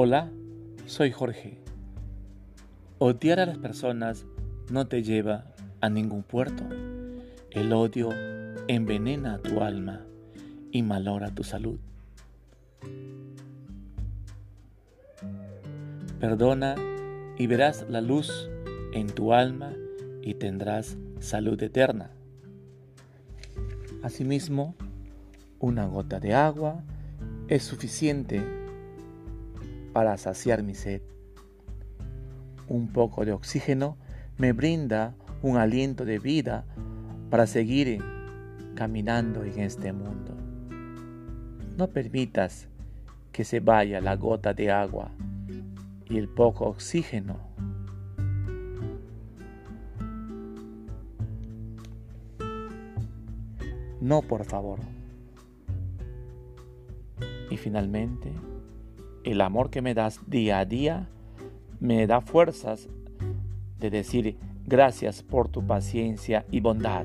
Hola, soy Jorge. Odiar a las personas no te lleva a ningún puerto. El odio envenena tu alma y malora tu salud. Perdona y verás la luz en tu alma y tendrás salud eterna. Asimismo, una gota de agua es suficiente para saciar mi sed. Un poco de oxígeno me brinda un aliento de vida para seguir caminando en este mundo. No permitas que se vaya la gota de agua y el poco oxígeno. No, por favor. Y finalmente, el amor que me das día a día me da fuerzas de decir gracias por tu paciencia y bondad.